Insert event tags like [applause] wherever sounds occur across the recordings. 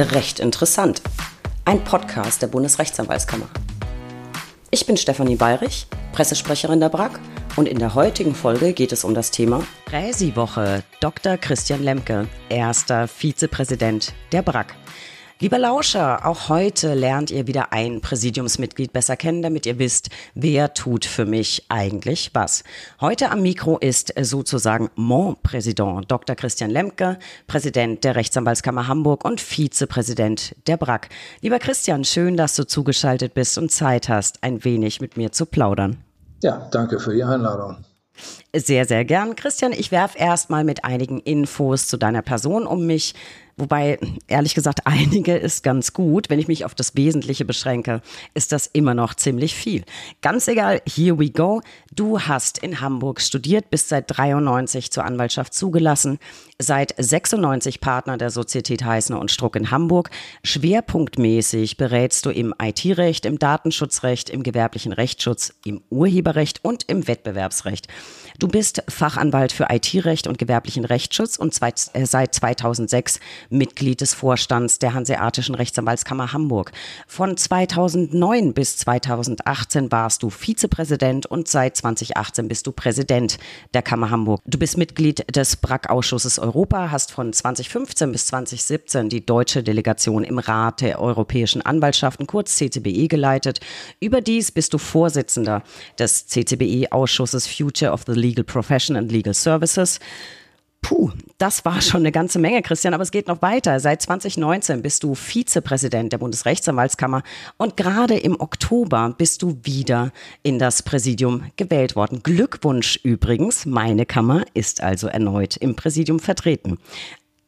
Recht interessant. Ein Podcast der Bundesrechtsanwaltskammer. Ich bin Stefanie Bayrich, Pressesprecherin der BRAG und in der heutigen Folge geht es um das Thema Präsi-Woche. Dr. Christian Lemke, erster Vizepräsident der BRAG. Lieber Lauscher, auch heute lernt ihr wieder ein Präsidiumsmitglied besser kennen, damit ihr wisst, wer tut für mich eigentlich was. Heute am Mikro ist sozusagen mon Präsident, Dr. Christian Lemke, Präsident der Rechtsanwaltskammer Hamburg und Vizepräsident der BRAC. Lieber Christian, schön, dass du zugeschaltet bist und Zeit hast, ein wenig mit mir zu plaudern. Ja, danke für die Einladung. Sehr, sehr gern. Christian, ich werf erstmal mit einigen Infos zu deiner Person um mich. Wobei, ehrlich gesagt, [laughs] einige ist ganz gut. Wenn ich mich auf das Wesentliche beschränke, ist das immer noch ziemlich viel. Ganz egal, here we go. Du hast in Hamburg studiert, bist seit 93 zur Anwaltschaft zugelassen, seit 96 Partner der Sozietät Heißner und Struck in Hamburg. Schwerpunktmäßig berätst du im IT-Recht, im Datenschutzrecht, im gewerblichen Rechtsschutz, im Urheberrecht und im Wettbewerbsrecht. Du bist Fachanwalt für IT-Recht und gewerblichen Rechtsschutz und äh, seit 2006 Mitglied des Vorstands der Hanseatischen Rechtsanwaltskammer Hamburg. Von 2009 bis 2018 warst du Vizepräsident und seit 2018 bist du Präsident der Kammer Hamburg. Du bist Mitglied des BRAC-Ausschusses Europa, hast von 2015 bis 2017 die deutsche Delegation im Rat der Europäischen Anwaltschaften, kurz CCBE, geleitet. Überdies bist du Vorsitzender des CCBE-Ausschusses Future of the Legal Legal Profession and Legal Services. Puh, das war schon eine ganze Menge, Christian, aber es geht noch weiter. Seit 2019 bist du Vizepräsident der Bundesrechtsanwaltskammer und gerade im Oktober bist du wieder in das Präsidium gewählt worden. Glückwunsch übrigens, meine Kammer ist also erneut im Präsidium vertreten.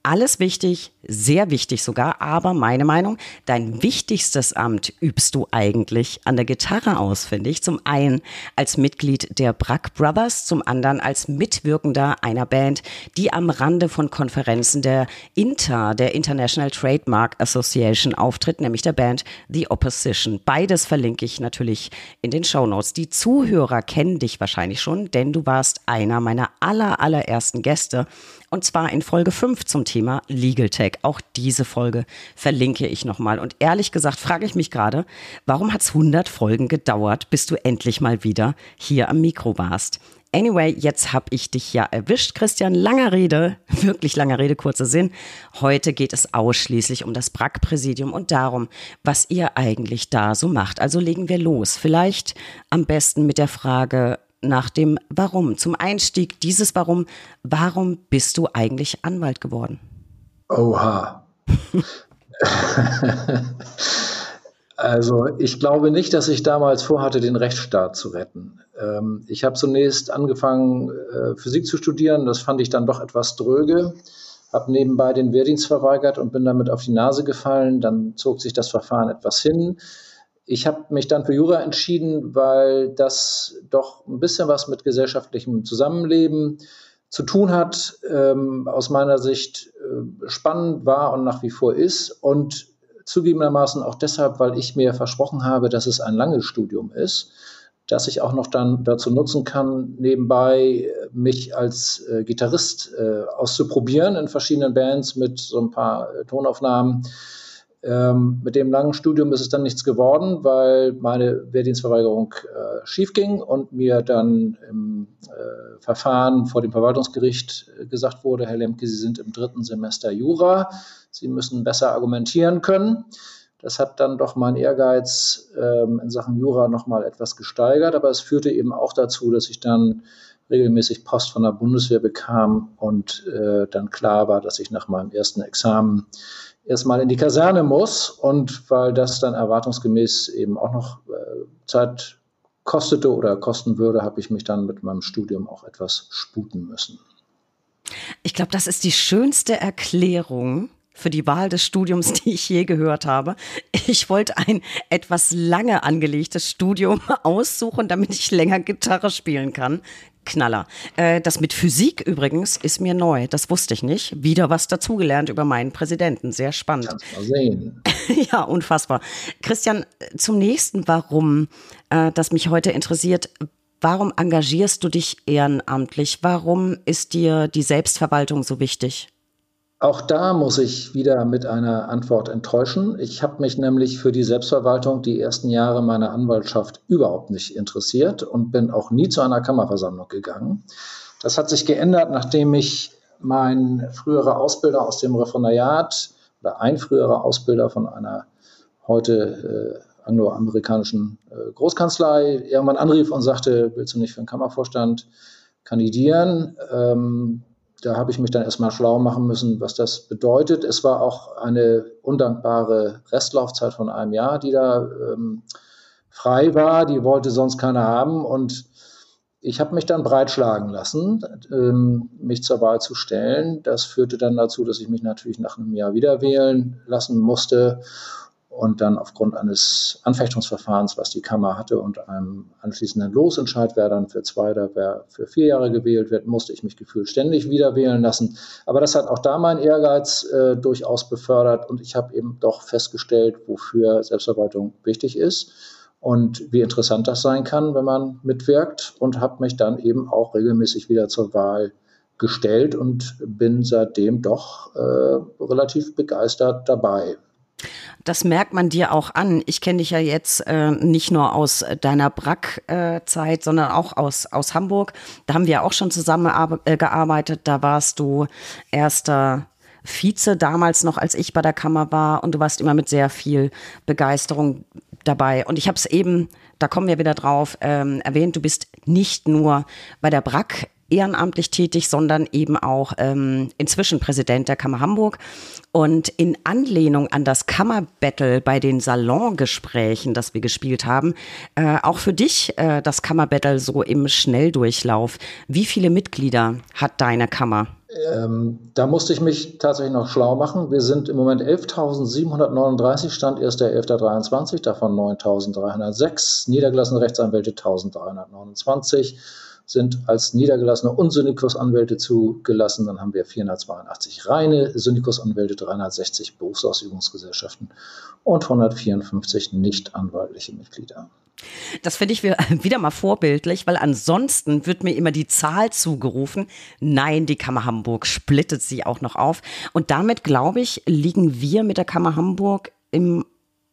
Alles wichtig, sehr wichtig sogar, aber meine Meinung, dein wichtigstes Amt übst du eigentlich an der Gitarre aus, finde ich. Zum einen als Mitglied der Brack Brothers, zum anderen als Mitwirkender einer Band, die am Rande von Konferenzen der INTA, der International Trademark Association, auftritt, nämlich der Band The Opposition. Beides verlinke ich natürlich in den Show Notes. Die Zuhörer kennen dich wahrscheinlich schon, denn du warst einer meiner aller, allerersten Gäste und zwar in Folge 5 zum Thema Legal Tech. Auch diese Folge verlinke ich nochmal. Und ehrlich gesagt frage ich mich gerade, warum hat es 100 Folgen gedauert, bis du endlich mal wieder hier am Mikro warst? Anyway, jetzt habe ich dich ja erwischt, Christian. Langer Rede, [laughs] wirklich langer Rede, kurzer Sinn. Heute geht es ausschließlich um das BRAC-Präsidium und darum, was ihr eigentlich da so macht. Also legen wir los. Vielleicht am besten mit der Frage, nach dem Warum. Zum Einstieg dieses Warum. Warum bist du eigentlich Anwalt geworden? Oha. also ich glaube nicht, dass ich damals vorhatte, den Rechtsstaat zu retten. Ähm, ich habe zunächst angefangen, äh, Physik zu studieren. Das fand ich dann doch etwas dröge. Habe nebenbei den Wehrdienst verweigert und bin damit auf die Nase gefallen. Dann zog sich das Verfahren etwas hin. Ich habe mich dann für Jura entschieden, weil das doch ein bisschen was mit gesellschaftlichem Zusammenleben zu tun hat, ähm, aus meiner Sicht äh, spannend war und nach wie vor ist. Und zugegebenermaßen auch deshalb, weil ich mir versprochen habe, dass es ein langes Studium ist, dass ich auch noch dann dazu nutzen kann, nebenbei mich als äh, Gitarrist äh, auszuprobieren in verschiedenen Bands mit so ein paar äh, Tonaufnahmen ähm, mit dem langen Studium ist es dann nichts geworden, weil meine Wehrdienstverweigerung äh, schief ging und mir dann im äh, Verfahren vor dem Verwaltungsgericht äh, gesagt wurde, Herr Lemke, Sie sind im dritten Semester Jura, Sie müssen besser argumentieren können. Das hat dann doch mein Ehrgeiz ähm, in Sachen Jura nochmal etwas gesteigert, aber es führte eben auch dazu, dass ich dann regelmäßig Post von der Bundeswehr bekam und äh, dann klar war, dass ich nach meinem ersten Examen erstmal in die Kaserne muss und weil das dann erwartungsgemäß eben auch noch äh, Zeit kostete oder kosten würde, habe ich mich dann mit meinem Studium auch etwas sputen müssen. Ich glaube, das ist die schönste Erklärung für die Wahl des Studiums, [laughs] die ich je gehört habe. Ich wollte ein etwas lange angelegtes Studium [laughs] aussuchen, damit ich länger Gitarre spielen kann. Knaller. Äh, das mit Physik übrigens ist mir neu. Das wusste ich nicht. Wieder was dazugelernt über meinen Präsidenten. Sehr spannend. Kannst mal sehen. [laughs] ja, unfassbar. Christian, zum nächsten Warum, äh, das mich heute interessiert. Warum engagierst du dich ehrenamtlich? Warum ist dir die Selbstverwaltung so wichtig? Auch da muss ich wieder mit einer Antwort enttäuschen. Ich habe mich nämlich für die Selbstverwaltung die ersten Jahre meiner Anwaltschaft überhaupt nicht interessiert und bin auch nie zu einer Kammerversammlung gegangen. Das hat sich geändert, nachdem ich mein früherer Ausbilder aus dem Referendariat oder ein früherer Ausbilder von einer heute äh, angloamerikanischen äh, Großkanzlei irgendwann anrief und sagte, willst du nicht für den Kammervorstand kandidieren? Ähm, da habe ich mich dann erstmal schlau machen müssen, was das bedeutet. Es war auch eine undankbare Restlaufzeit von einem Jahr, die da ähm, frei war. Die wollte sonst keiner haben. Und ich habe mich dann breitschlagen lassen, ähm, mich zur Wahl zu stellen. Das führte dann dazu, dass ich mich natürlich nach einem Jahr wieder wählen lassen musste und dann aufgrund eines Anfechtungsverfahrens, was die Kammer hatte und einem anschließenden Losentscheid, wer dann für zwei oder wer für vier Jahre gewählt wird, musste ich mich gefühlt ständig wieder wählen lassen. Aber das hat auch da mein Ehrgeiz äh, durchaus befördert und ich habe eben doch festgestellt, wofür Selbstverwaltung wichtig ist und wie interessant das sein kann, wenn man mitwirkt und habe mich dann eben auch regelmäßig wieder zur Wahl gestellt und bin seitdem doch äh, relativ begeistert dabei. Das merkt man dir auch an. Ich kenne dich ja jetzt äh, nicht nur aus deiner Brack-Zeit, äh, sondern auch aus, aus Hamburg. Da haben wir auch schon zusammen äh. Da warst du erster Vize damals noch, als ich bei der Kammer war. Und du warst immer mit sehr viel Begeisterung dabei. Und ich habe es eben, da kommen wir wieder drauf, ähm, erwähnt, du bist nicht nur bei der Brack ehrenamtlich tätig, sondern eben auch ähm, inzwischen Präsident der Kammer Hamburg. Und in Anlehnung an das Kammerbattle bei den Salongesprächen, das wir gespielt haben, äh, auch für dich äh, das Kammerbattle so im Schnelldurchlauf. Wie viele Mitglieder hat deine Kammer? Ähm, da musste ich mich tatsächlich noch schlau machen. Wir sind im Moment 11.739, Stand 1.11.23, davon 9.306, niedergelassene Rechtsanwälte 1.329 sind als niedergelassene und Syndikusanwälte zugelassen. Dann haben wir 482 reine Syndikusanwälte, 360 Berufsausübungsgesellschaften und 154 nichtanwaltliche Mitglieder. Das finde ich [laughs] wieder mal vorbildlich, weil ansonsten wird mir immer die Zahl zugerufen. Nein, die Kammer Hamburg splittet sie auch noch auf. Und damit, glaube ich, liegen wir mit der Kammer Hamburg im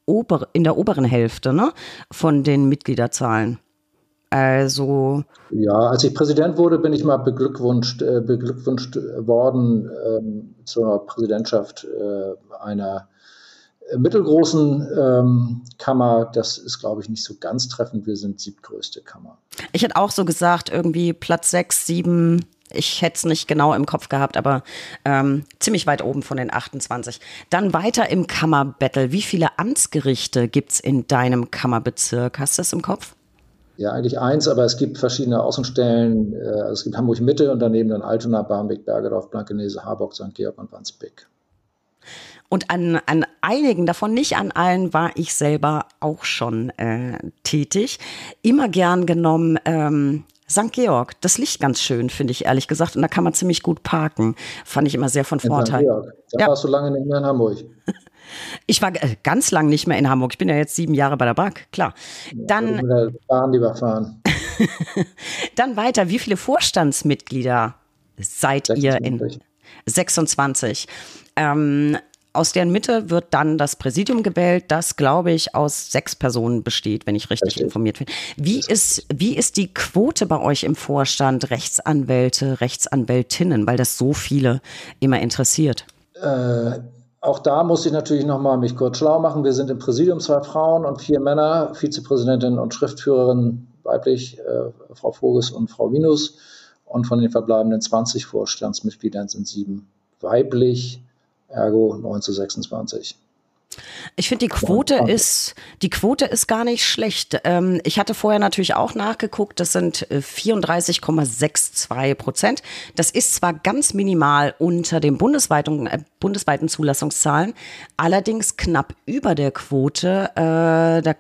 Ober, in der oberen Hälfte ne, von den Mitgliederzahlen. Also. Ja, als ich Präsident wurde, bin ich mal beglückwünscht, äh, beglückwünscht worden ähm, zur Präsidentschaft äh, einer mittelgroßen ähm, Kammer. Das ist, glaube ich, nicht so ganz treffend. Wir sind siebtgrößte Kammer. Ich hätte auch so gesagt, irgendwie Platz sechs, sieben. Ich hätte es nicht genau im Kopf gehabt, aber ähm, ziemlich weit oben von den 28. Dann weiter im Kammerbattle. Wie viele Amtsgerichte gibt es in deinem Kammerbezirk? Hast du das im Kopf? Ja, eigentlich eins, aber es gibt verschiedene Außenstellen. Äh, also es gibt Hamburg Mitte und daneben dann Altona, Barmbek, Bergedorf, Blankenese, Harburg, St. Georg und Wandsbek. Und an, an einigen davon, nicht an allen, war ich selber auch schon äh, tätig. Immer gern genommen ähm, St. Georg. Das liegt ganz schön, finde ich ehrlich gesagt. Und da kann man ziemlich gut parken. Fand ich immer sehr von Vorteil. St. Georg. Da ja. warst du lange nicht mehr in Hamburg. Ich war äh, ganz lang nicht mehr in Hamburg. Ich bin ja jetzt sieben Jahre bei der BAG, klar. Dann ja, fahren, lieber fahren. [laughs] Dann weiter. Wie viele Vorstandsmitglieder seid 26. ihr in 26? Ähm, aus deren Mitte wird dann das Präsidium gewählt, das, glaube ich, aus sechs Personen besteht, wenn ich richtig, richtig. informiert bin. Wie ist, wie ist die Quote bei euch im Vorstand Rechtsanwälte, Rechtsanwältinnen, weil das so viele immer interessiert? Äh, auch da muss ich natürlich nochmal mich kurz schlau machen. Wir sind im Präsidium zwei Frauen und vier Männer, Vizepräsidentin und Schriftführerin weiblich, äh, Frau Voges und Frau Minus. Und von den verbleibenden 20 Vorstandsmitgliedern sind sieben weiblich, ergo 9 zu 26. Ich finde, die Quote ist, die Quote ist gar nicht schlecht. Ähm, ich hatte vorher natürlich auch nachgeguckt, das sind 34,62 äh, Prozent. Das ist zwar ganz minimal unter den bundesweiten, äh, bundesweiten Zulassungszahlen, allerdings knapp über der Quote äh, der,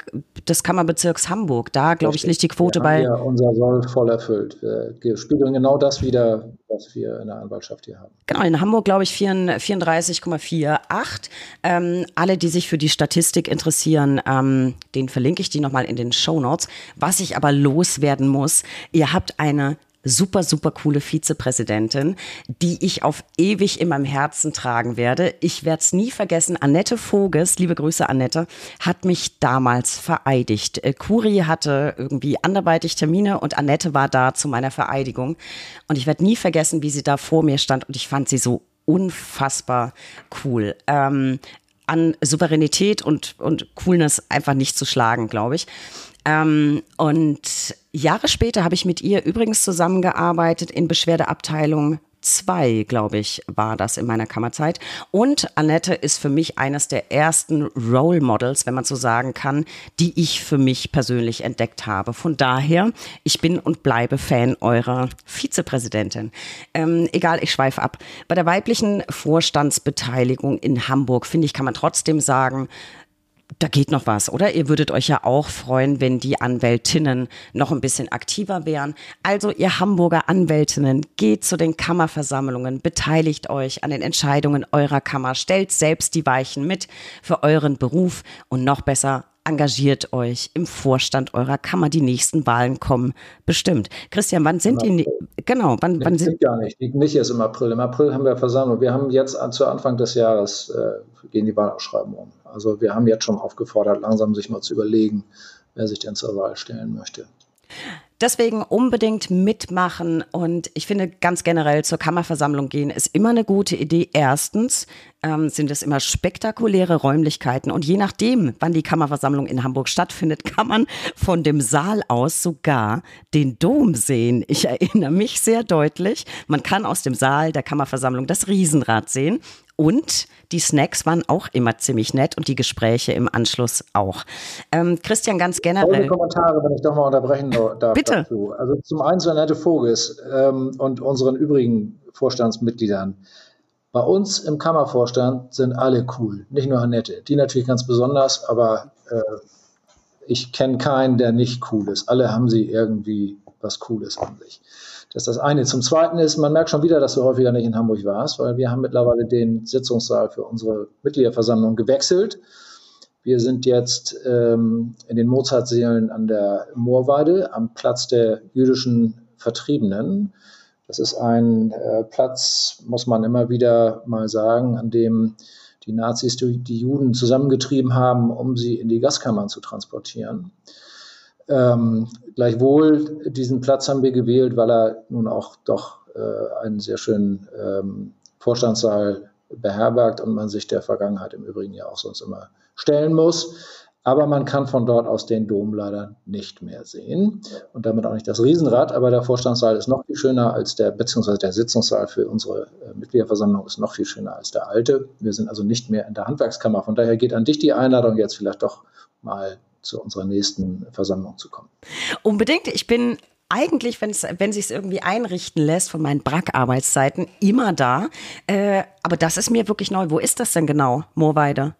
des Kammerbezirks Hamburg. Da, glaube ich, liegt die Quote bei. Ja, unser Soll voll erfüllt. Wir spiegeln genau das wieder, was wir in der Anwaltschaft hier haben. Genau, in Hamburg, glaube ich, 34,48. Ähm, alle, die sich für die Statistik interessieren, ähm, den verlinke ich die nochmal in den Show Notes. Was ich aber loswerden muss, ihr habt eine super, super coole Vizepräsidentin, die ich auf ewig in meinem Herzen tragen werde. Ich werde es nie vergessen. Annette Voges, liebe Grüße Annette, hat mich damals vereidigt. Äh, Kuri hatte irgendwie anderweitig Termine und Annette war da zu meiner Vereidigung. Und ich werde nie vergessen, wie sie da vor mir stand und ich fand sie so unfassbar cool. Ähm, an Souveränität und, und Coolness einfach nicht zu schlagen, glaube ich. Ähm, und Jahre später habe ich mit ihr übrigens zusammengearbeitet in Beschwerdeabteilung zwei, glaube ich, war das in meiner Kammerzeit. Und Annette ist für mich eines der ersten Role Models, wenn man so sagen kann, die ich für mich persönlich entdeckt habe. Von daher, ich bin und bleibe Fan eurer Vizepräsidentin. Ähm, egal, ich schweife ab. Bei der weiblichen Vorstandsbeteiligung in Hamburg, finde ich, kann man trotzdem sagen, da geht noch was, oder? Ihr würdet euch ja auch freuen, wenn die Anwältinnen noch ein bisschen aktiver wären. Also ihr Hamburger Anwältinnen, geht zu den Kammerversammlungen, beteiligt euch an den Entscheidungen eurer Kammer, stellt selbst die Weichen mit für euren Beruf und noch besser, engagiert euch im Vorstand eurer Kammer. Die nächsten Wahlen kommen bestimmt. Christian, wann sind die? Genau, wann, wann sind? Gar nicht, nicht erst im April. Im April haben wir Versammlung. Wir haben jetzt zu Anfang des Jahres äh, gehen die Wahlausschreibungen. Also wir haben jetzt schon aufgefordert, langsam sich mal zu überlegen, wer sich denn zur Wahl stellen möchte. Deswegen unbedingt mitmachen und ich finde ganz generell zur Kammerversammlung gehen ist immer eine gute Idee. Erstens ähm, sind es immer spektakuläre Räumlichkeiten und je nachdem, wann die Kammerversammlung in Hamburg stattfindet, [laughs] kann man von dem Saal aus sogar den Dom sehen. Ich [laughs] erinnere mich sehr deutlich. Man kann aus dem Saal der Kammerversammlung das Riesenrad sehen. Und die Snacks waren auch immer ziemlich nett und die Gespräche im Anschluss auch. Ähm, Christian, ganz generell. Tolle Kommentare, wenn ich doch mal unterbrechen darf. [laughs] Bitte. Dazu. Also zum einen zu Annette Voges ähm, und unseren übrigen Vorstandsmitgliedern. Bei uns im Kammervorstand sind alle cool, nicht nur Annette. Die natürlich ganz besonders, aber äh, ich kenne keinen, der nicht cool ist. Alle haben sie irgendwie was Cooles an sich. Das ist das eine. Zum Zweiten ist, man merkt schon wieder, dass du häufiger nicht in Hamburg warst, weil wir haben mittlerweile den Sitzungssaal für unsere Mitgliederversammlung gewechselt. Wir sind jetzt ähm, in den Mozartsälen an der Moorweide am Platz der jüdischen Vertriebenen. Das ist ein äh, Platz, muss man immer wieder mal sagen, an dem die Nazis die, die Juden zusammengetrieben haben, um sie in die Gaskammern zu transportieren. Ähm, gleichwohl, diesen Platz haben wir gewählt, weil er nun auch doch äh, einen sehr schönen ähm, Vorstandssaal beherbergt und man sich der Vergangenheit im Übrigen ja auch sonst immer stellen muss. Aber man kann von dort aus den Dom leider nicht mehr sehen und damit auch nicht das Riesenrad. Aber der Vorstandssaal ist noch viel schöner als der, beziehungsweise der Sitzungssaal für unsere äh, Mitgliederversammlung ist noch viel schöner als der alte. Wir sind also nicht mehr in der Handwerkskammer. Von daher geht an dich die Einladung jetzt vielleicht doch mal zu unserer nächsten Versammlung zu kommen. Unbedingt. Ich bin eigentlich, wenn's, wenn sich irgendwie einrichten lässt von meinen Brack-Arbeitszeiten, immer da. Äh, aber das ist mir wirklich neu. Wo ist das denn genau, Moorweide?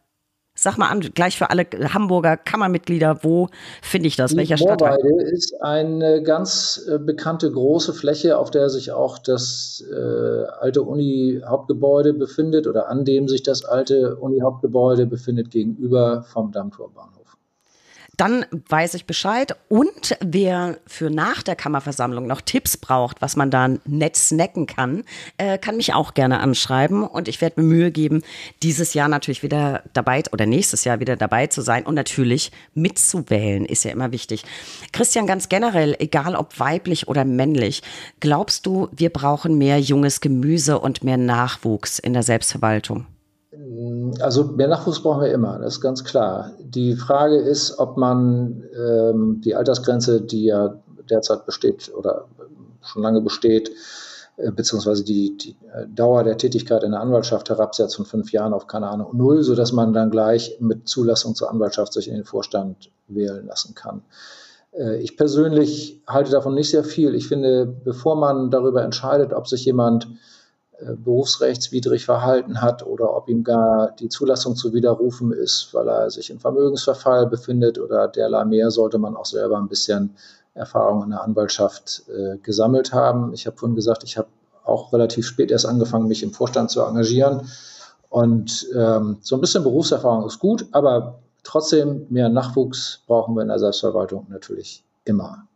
Sag mal an, gleich für alle Hamburger Kammermitglieder, wo finde ich das? Die Welcher Stadt? Moorweide ist eine ganz äh, bekannte große Fläche, auf der sich auch das äh, alte Uni-Hauptgebäude befindet oder an dem sich das alte Uni-Hauptgebäude befindet gegenüber vom Dammtorbahnhof. Dann weiß ich Bescheid. Und wer für nach der Kammerversammlung noch Tipps braucht, was man da nett snacken kann, äh, kann mich auch gerne anschreiben. Und ich werde mir Mühe geben, dieses Jahr natürlich wieder dabei oder nächstes Jahr wieder dabei zu sein und natürlich mitzuwählen, ist ja immer wichtig. Christian, ganz generell, egal ob weiblich oder männlich, glaubst du, wir brauchen mehr junges Gemüse und mehr Nachwuchs in der Selbstverwaltung? Also mehr Nachwuchs brauchen wir immer, das ist ganz klar. Die Frage ist, ob man ähm, die Altersgrenze, die ja derzeit besteht oder schon lange besteht, äh, beziehungsweise die, die äh, Dauer der Tätigkeit in der Anwaltschaft herabsetzt von fünf Jahren auf, keine Ahnung, null, sodass man dann gleich mit Zulassung zur Anwaltschaft sich in den Vorstand wählen lassen kann. Äh, ich persönlich halte davon nicht sehr viel. Ich finde, bevor man darüber entscheidet, ob sich jemand berufsrechtswidrig verhalten hat oder ob ihm gar die Zulassung zu widerrufen ist, weil er sich im Vermögensverfall befindet oder derlei mehr, sollte man auch selber ein bisschen Erfahrung in der Anwaltschaft äh, gesammelt haben. Ich habe vorhin gesagt, ich habe auch relativ spät erst angefangen, mich im Vorstand zu engagieren. Und ähm, so ein bisschen Berufserfahrung ist gut, aber trotzdem mehr Nachwuchs brauchen wir in der Selbstverwaltung natürlich immer.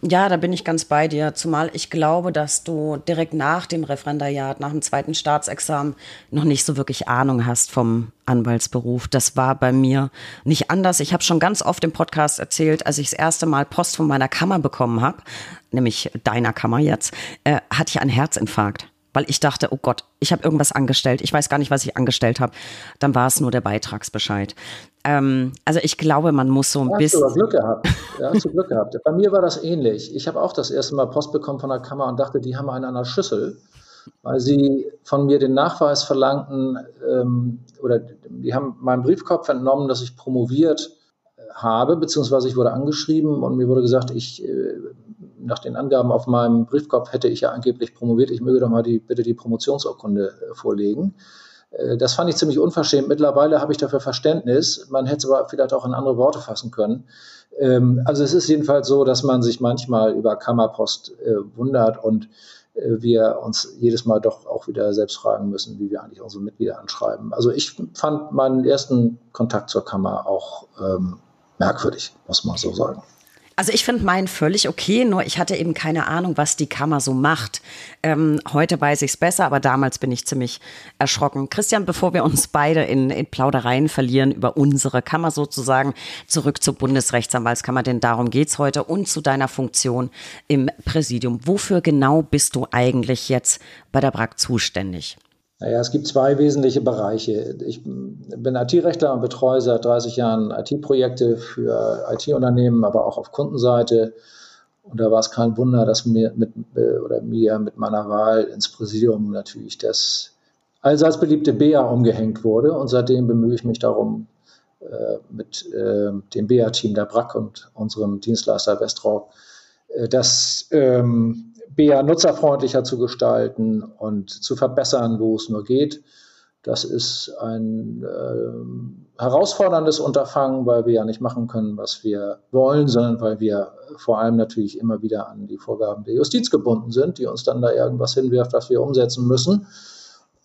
Ja, da bin ich ganz bei dir. Zumal ich glaube, dass du direkt nach dem Referendariat, nach dem zweiten Staatsexamen noch nicht so wirklich Ahnung hast vom Anwaltsberuf. Das war bei mir nicht anders. Ich habe schon ganz oft im Podcast erzählt, als ich das erste Mal Post von meiner Kammer bekommen habe, nämlich deiner Kammer jetzt, äh, hatte ich einen Herzinfarkt weil ich dachte, oh Gott, ich habe irgendwas angestellt. Ich weiß gar nicht, was ich angestellt habe. Dann war es nur der Beitragsbescheid. Ähm, also ich glaube, man muss so ein ja, bisschen. Hast du Glück gehabt. Ja, hast du Glück gehabt. Bei mir war das ähnlich. Ich habe auch das erste Mal Post bekommen von der Kammer und dachte, die haben einen an der Schüssel, weil sie von mir den Nachweis verlangten ähm, oder die haben meinen Briefkopf entnommen, dass ich promoviert äh, habe, beziehungsweise ich wurde angeschrieben und mir wurde gesagt, ich äh, nach den Angaben auf meinem Briefkopf hätte ich ja angeblich promoviert. Ich möge doch mal die, bitte die Promotionsurkunde äh, vorlegen. Äh, das fand ich ziemlich unverschämt. Mittlerweile habe ich dafür Verständnis. Man hätte es aber vielleicht auch in andere Worte fassen können. Ähm, also es ist jedenfalls so, dass man sich manchmal über Kammerpost äh, wundert und wir uns jedes Mal doch auch wieder selbst fragen müssen, wie wir eigentlich unsere Mitglieder anschreiben. Also ich fand meinen ersten Kontakt zur Kammer auch ähm, merkwürdig, muss man so sagen. Also ich finde meinen völlig okay, nur ich hatte eben keine Ahnung, was die Kammer so macht. Ähm, heute weiß ich es besser, aber damals bin ich ziemlich erschrocken. Christian, bevor wir uns beide in, in Plaudereien verlieren über unsere Kammer sozusagen, zurück zur Bundesrechtsanwaltskammer, denn darum geht's heute und zu deiner Funktion im Präsidium. Wofür genau bist du eigentlich jetzt bei der BRAG zuständig? Naja, es gibt zwei wesentliche Bereiche. Ich bin IT-Rechtler und betreue seit 30 Jahren IT-Projekte für IT-Unternehmen, aber auch auf Kundenseite. Und da war es kein Wunder, dass mir mit, oder mir mit meiner Wahl ins Präsidium natürlich das allseits beliebte BEA umgehängt wurde. Und seitdem bemühe ich mich darum, äh, mit äh, dem BEA-Team der BRAC und unserem Dienstleister Westrau, äh, das ähm, BA nutzerfreundlicher zu gestalten und zu verbessern, wo es nur geht. Das ist ein äh, herausforderndes Unterfangen, weil wir ja nicht machen können, was wir wollen, sondern weil wir vor allem natürlich immer wieder an die Vorgaben der Justiz gebunden sind, die uns dann da irgendwas hinwirft, was wir umsetzen müssen.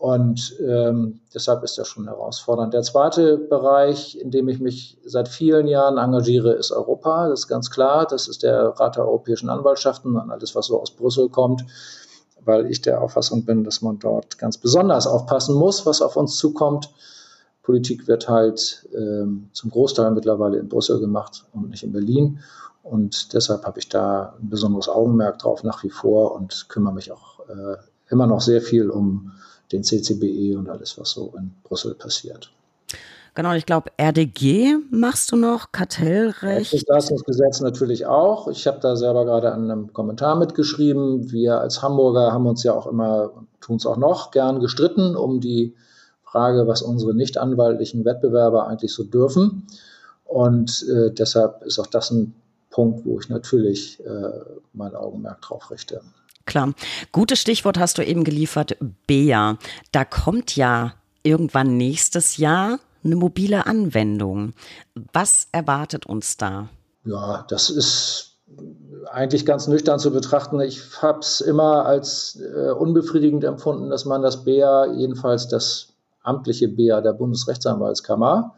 Und ähm, deshalb ist das schon herausfordernd. Der zweite Bereich, in dem ich mich seit vielen Jahren engagiere, ist Europa. Das ist ganz klar. Das ist der Rat der europäischen Anwaltschaften und alles, was so aus Brüssel kommt, weil ich der Auffassung bin, dass man dort ganz besonders aufpassen muss, was auf uns zukommt. Politik wird halt ähm, zum Großteil mittlerweile in Brüssel gemacht und nicht in Berlin. Und deshalb habe ich da ein besonderes Augenmerk drauf nach wie vor und kümmere mich auch äh, immer noch sehr viel um den CCBE und alles, was so in Brüssel passiert. Genau, ich glaube, RDG machst du noch, Kartellrecht. Das Leistungsgesetz natürlich auch. Ich habe da selber gerade an einem Kommentar mitgeschrieben. Wir als Hamburger haben uns ja auch immer, tun es auch noch, gern gestritten um die Frage, was unsere nicht anwaltlichen Wettbewerber eigentlich so dürfen. Und äh, deshalb ist auch das ein Punkt, wo ich natürlich äh, mein Augenmerk drauf richte. Klar. Gutes Stichwort hast du eben geliefert, Bea. Da kommt ja irgendwann nächstes Jahr eine mobile Anwendung. Was erwartet uns da? Ja, das ist eigentlich ganz nüchtern zu betrachten. Ich habe es immer als äh, unbefriedigend empfunden, dass man das BEA, jedenfalls das amtliche BEA der Bundesrechtsanwaltskammer,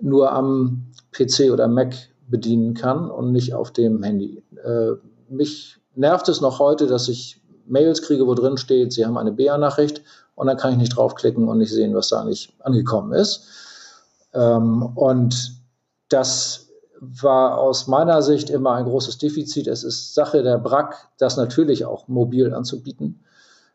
nur am PC oder Mac bedienen kann und nicht auf dem Handy. Äh, mich nervt es noch heute, dass ich Mails kriege, wo drin steht, Sie haben eine BA-Nachricht und dann kann ich nicht draufklicken und nicht sehen, was da nicht angekommen ist. Ähm, und das war aus meiner Sicht immer ein großes Defizit. Es ist Sache der BRAC, das natürlich auch mobil anzubieten,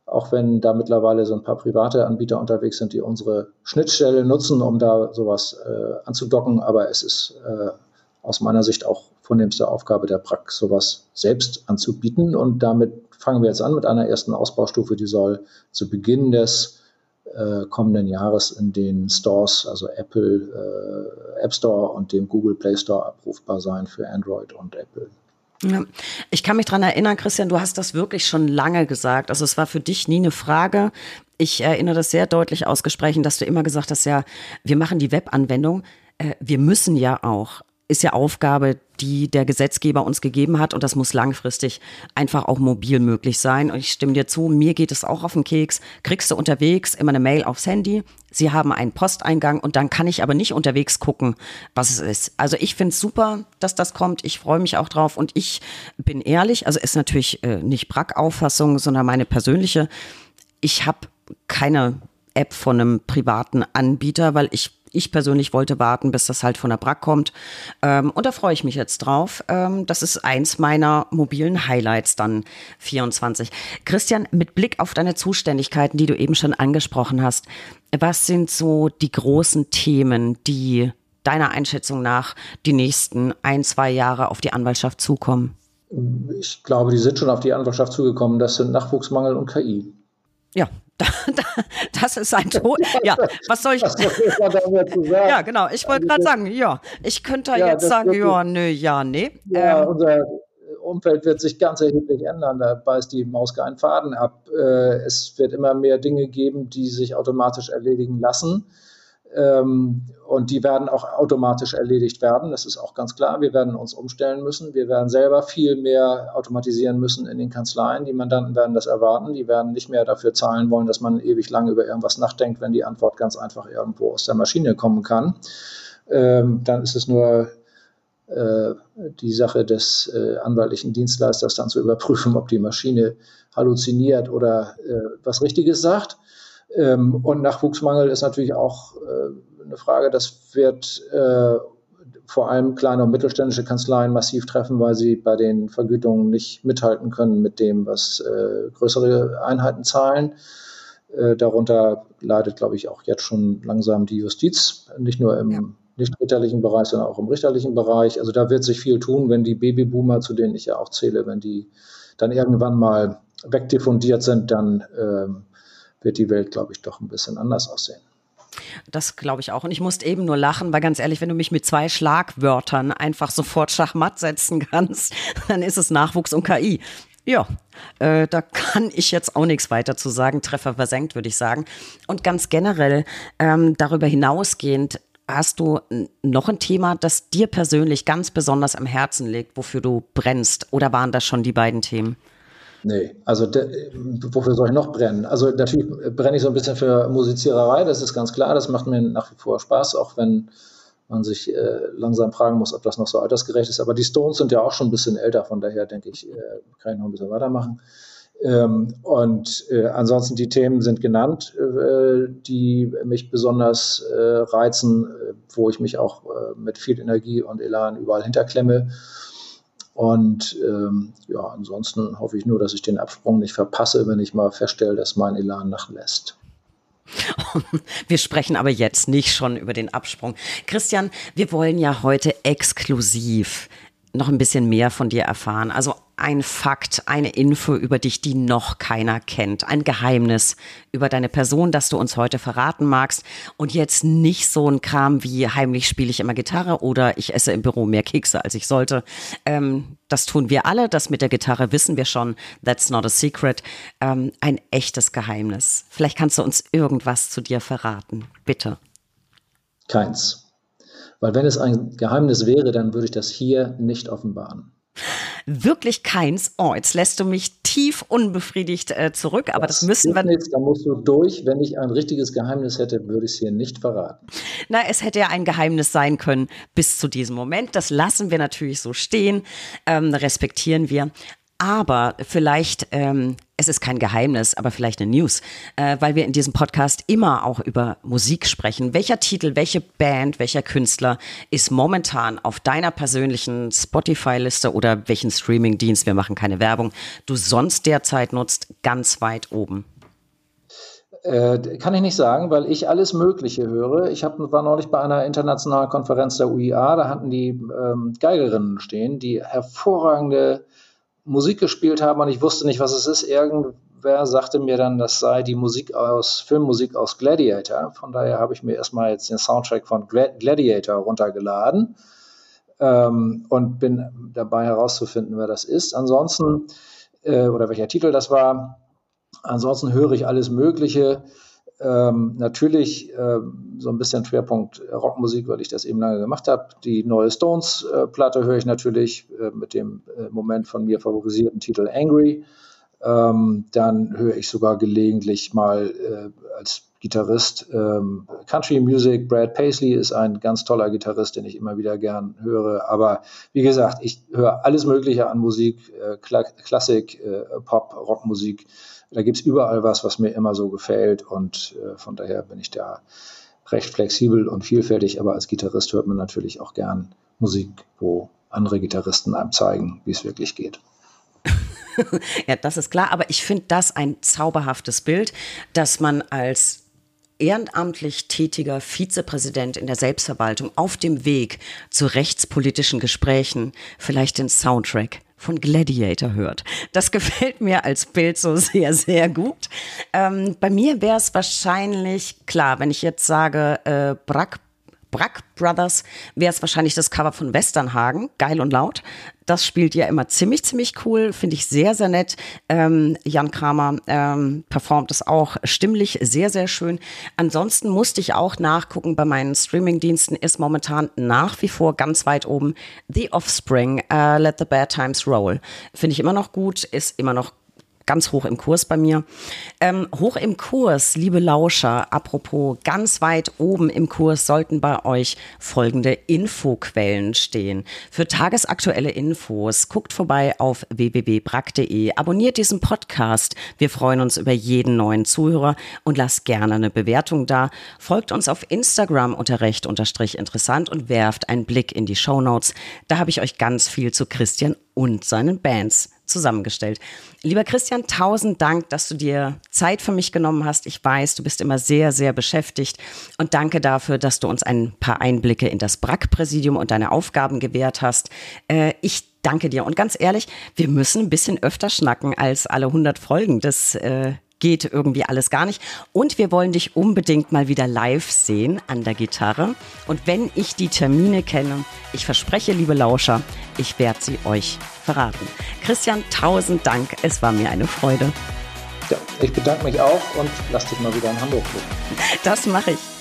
auch wenn da mittlerweile so ein paar private Anbieter unterwegs sind, die unsere Schnittstelle nutzen, um da sowas äh, anzudocken. Aber es ist äh, aus meiner Sicht auch vornehmste Aufgabe der BRAC, sowas selbst anzubieten. Und damit fangen wir jetzt an mit einer ersten Ausbaustufe, die soll zu Beginn des äh, kommenden Jahres in den Stores, also Apple äh, App Store und dem Google Play Store abrufbar sein für Android und Apple. Ich kann mich daran erinnern, Christian, du hast das wirklich schon lange gesagt. Also es war für dich nie eine Frage. Ich erinnere das sehr deutlich aus Gesprächen, dass du immer gesagt hast, ja, wir machen die Webanwendung. Äh, wir müssen ja auch ist ja Aufgabe, die der Gesetzgeber uns gegeben hat und das muss langfristig einfach auch mobil möglich sein. Und ich stimme dir zu, mir geht es auch auf den Keks. Kriegst du unterwegs immer eine Mail aufs Handy, sie haben einen Posteingang und dann kann ich aber nicht unterwegs gucken, was es ist. Also ich finde es super, dass das kommt. Ich freue mich auch drauf und ich bin ehrlich, also ist natürlich äh, nicht Brack-Auffassung, sondern meine persönliche. Ich habe keine App von einem privaten Anbieter, weil ich ich persönlich wollte warten, bis das halt von der Brack kommt. Ähm, und da freue ich mich jetzt drauf. Ähm, das ist eins meiner mobilen Highlights dann 24. Christian, mit Blick auf deine Zuständigkeiten, die du eben schon angesprochen hast, was sind so die großen Themen, die deiner Einschätzung nach die nächsten ein, zwei Jahre auf die Anwaltschaft zukommen? Ich glaube, die sind schon auf die Anwaltschaft zugekommen. Das sind Nachwuchsmangel und KI. Ja, [laughs] das ist ein Tod. Ja, was soll ich? [laughs] Was soll ja, genau. Ich wollte gerade sagen, ja, ich könnte ja, jetzt sagen, ja, nö, ja, nee. Ja, ähm, unser Umfeld wird sich ganz erheblich ändern. Da beißt die Maus keinen Faden ab. Äh, es wird immer mehr Dinge geben, die sich automatisch erledigen lassen. Ähm, und die werden auch automatisch erledigt werden. Das ist auch ganz klar. Wir werden uns umstellen müssen. Wir werden selber viel mehr automatisieren müssen in den Kanzleien. Die Mandanten werden das erwarten. Die werden nicht mehr dafür zahlen wollen, dass man ewig lang über irgendwas nachdenkt, wenn die Antwort ganz einfach irgendwo aus der Maschine kommen kann. Ähm, dann ist es nur äh, die Sache des äh, anwaltlichen Dienstleisters dann zu überprüfen, ob die Maschine halluziniert oder äh, was Richtiges sagt. Ähm, und Nachwuchsmangel ist natürlich auch äh, eine Frage, das wird äh, vor allem kleine und mittelständische Kanzleien massiv treffen, weil sie bei den Vergütungen nicht mithalten können mit dem, was äh, größere Einheiten zahlen. Äh, darunter leidet, glaube ich, auch jetzt schon langsam die Justiz, nicht nur im ja. nicht richterlichen Bereich, sondern auch im richterlichen Bereich. Also da wird sich viel tun, wenn die Babyboomer, zu denen ich ja auch zähle, wenn die dann irgendwann mal wegdiffundiert sind, dann ähm, wird die Welt, glaube ich, doch ein bisschen anders aussehen. Das glaube ich auch. Und ich musste eben nur lachen, weil ganz ehrlich, wenn du mich mit zwei Schlagwörtern einfach sofort Schachmatt setzen kannst, [laughs] dann ist es Nachwuchs und KI. Ja, äh, da kann ich jetzt auch nichts weiter zu sagen. Treffer versenkt, würde ich sagen. Und ganz generell, ähm, darüber hinausgehend, hast du noch ein Thema, das dir persönlich ganz besonders am Herzen liegt, wofür du brennst? Oder waren das schon die beiden Themen? Nee, also de, wofür soll ich noch brennen? Also natürlich brenne ich so ein bisschen für Musiziererei, das ist ganz klar, das macht mir nach wie vor Spaß, auch wenn man sich äh, langsam fragen muss, ob das noch so altersgerecht ist. Aber die Stones sind ja auch schon ein bisschen älter, von daher denke ich, äh, kann ich noch ein bisschen weitermachen. Ähm, und äh, ansonsten die Themen sind genannt, äh, die mich besonders äh, reizen, äh, wo ich mich auch mit viel Energie und Elan überall hinterklemme. Und ähm, ja, ansonsten hoffe ich nur, dass ich den Absprung nicht verpasse, wenn ich mal feststelle, dass mein Elan nachlässt. [laughs] Wir sprechen aber jetzt nicht schon über den Absprung. Christian, wir wollen ja heute exklusiv noch ein bisschen mehr von dir erfahren. Also ein Fakt, eine Info über dich, die noch keiner kennt. Ein Geheimnis über deine Person, das du uns heute verraten magst. Und jetzt nicht so ein Kram wie heimlich spiele ich immer Gitarre oder ich esse im Büro mehr Kekse, als ich sollte. Ähm, das tun wir alle. Das mit der Gitarre wissen wir schon. That's not a secret. Ähm, ein echtes Geheimnis. Vielleicht kannst du uns irgendwas zu dir verraten. Bitte. Keins. Weil wenn es ein Geheimnis wäre, dann würde ich das hier nicht offenbaren. Wirklich keins. Oh, jetzt lässt du mich tief unbefriedigt äh, zurück, aber das, das müssen wir. Jetzt, da musst du durch. Wenn ich ein richtiges Geheimnis hätte, würde ich es hier nicht verraten. Na, es hätte ja ein Geheimnis sein können bis zu diesem Moment. Das lassen wir natürlich so stehen, ähm, respektieren wir. Aber vielleicht, ähm, es ist kein Geheimnis, aber vielleicht eine News, äh, weil wir in diesem Podcast immer auch über Musik sprechen. Welcher Titel, welche Band, welcher Künstler ist momentan auf deiner persönlichen Spotify-Liste oder welchen Streaming-Dienst, wir machen keine Werbung, du sonst derzeit nutzt, ganz weit oben? Äh, kann ich nicht sagen, weil ich alles Mögliche höre. Ich hab, war neulich bei einer internationalen Konferenz der UIA, da hatten die ähm, Geigerinnen stehen, die hervorragende Musik gespielt haben und ich wusste nicht, was es ist. Irgendwer sagte mir dann, das sei die Musik aus, Filmmusik aus Gladiator. Von daher habe ich mir erstmal jetzt den Soundtrack von Gladiator runtergeladen ähm, und bin dabei herauszufinden, wer das ist. Ansonsten, äh, oder welcher Titel das war. Ansonsten höre ich alles Mögliche. Ähm, natürlich ähm, so ein bisschen Schwerpunkt Rockmusik, weil ich das eben lange gemacht habe. Die neue Stones-Platte äh, höre ich natürlich äh, mit dem äh, Moment von mir favorisierten Titel Angry. Ähm, dann höre ich sogar gelegentlich mal äh, als Gitarrist ähm, Country Music. Brad Paisley ist ein ganz toller Gitarrist, den ich immer wieder gern höre. Aber wie gesagt, ich höre alles Mögliche an Musik, äh, Kla Klassik, äh, Pop, Rockmusik. Da gibt es überall was, was mir immer so gefällt. Und äh, von daher bin ich da recht flexibel und vielfältig. Aber als Gitarrist hört man natürlich auch gern Musik, wo andere Gitarristen einem zeigen, wie es wirklich geht. [laughs] ja, das ist klar, aber ich finde das ein zauberhaftes Bild, dass man als ehrenamtlich tätiger Vizepräsident in der Selbstverwaltung auf dem Weg zu rechtspolitischen Gesprächen vielleicht den Soundtrack von Gladiator hört. Das [laughs] gefällt mir als Bild so sehr, sehr gut. Ähm, bei mir wäre es wahrscheinlich klar, wenn ich jetzt sage, äh, Brack Brack Brothers wäre es wahrscheinlich das Cover von Westernhagen, geil und laut. Das spielt ja immer ziemlich, ziemlich cool, finde ich sehr, sehr nett. Ähm, Jan Kramer ähm, performt es auch stimmlich sehr, sehr schön. Ansonsten musste ich auch nachgucken, bei meinen Streamingdiensten ist momentan nach wie vor ganz weit oben The Offspring, uh, Let the Bad Times Roll. Finde ich immer noch gut, ist immer noch ganz hoch im Kurs bei mir. Ähm, hoch im Kurs, liebe Lauscher, apropos, ganz weit oben im Kurs sollten bei euch folgende Infoquellen stehen. Für tagesaktuelle Infos guckt vorbei auf www.brack.de, abonniert diesen Podcast. Wir freuen uns über jeden neuen Zuhörer und lasst gerne eine Bewertung da. Folgt uns auf Instagram unter recht unterstrich interessant und werft einen Blick in die Show Notes. Da habe ich euch ganz viel zu Christian und seinen Bands zusammengestellt. Lieber Christian, tausend Dank, dass du dir Zeit für mich genommen hast. Ich weiß, du bist immer sehr, sehr beschäftigt und danke dafür, dass du uns ein paar Einblicke in das BRAC-Präsidium und deine Aufgaben gewährt hast. Äh, ich danke dir und ganz ehrlich, wir müssen ein bisschen öfter schnacken als alle 100 Folgen. Das äh, geht irgendwie alles gar nicht. Und wir wollen dich unbedingt mal wieder live sehen an der Gitarre. Und wenn ich die Termine kenne, ich verspreche, liebe Lauscher, ich werde sie euch verraten. Christian, tausend Dank. Es war mir eine Freude. Ja, ich bedanke mich auch und lass dich mal wieder in Hamburg gucken. Das mache ich.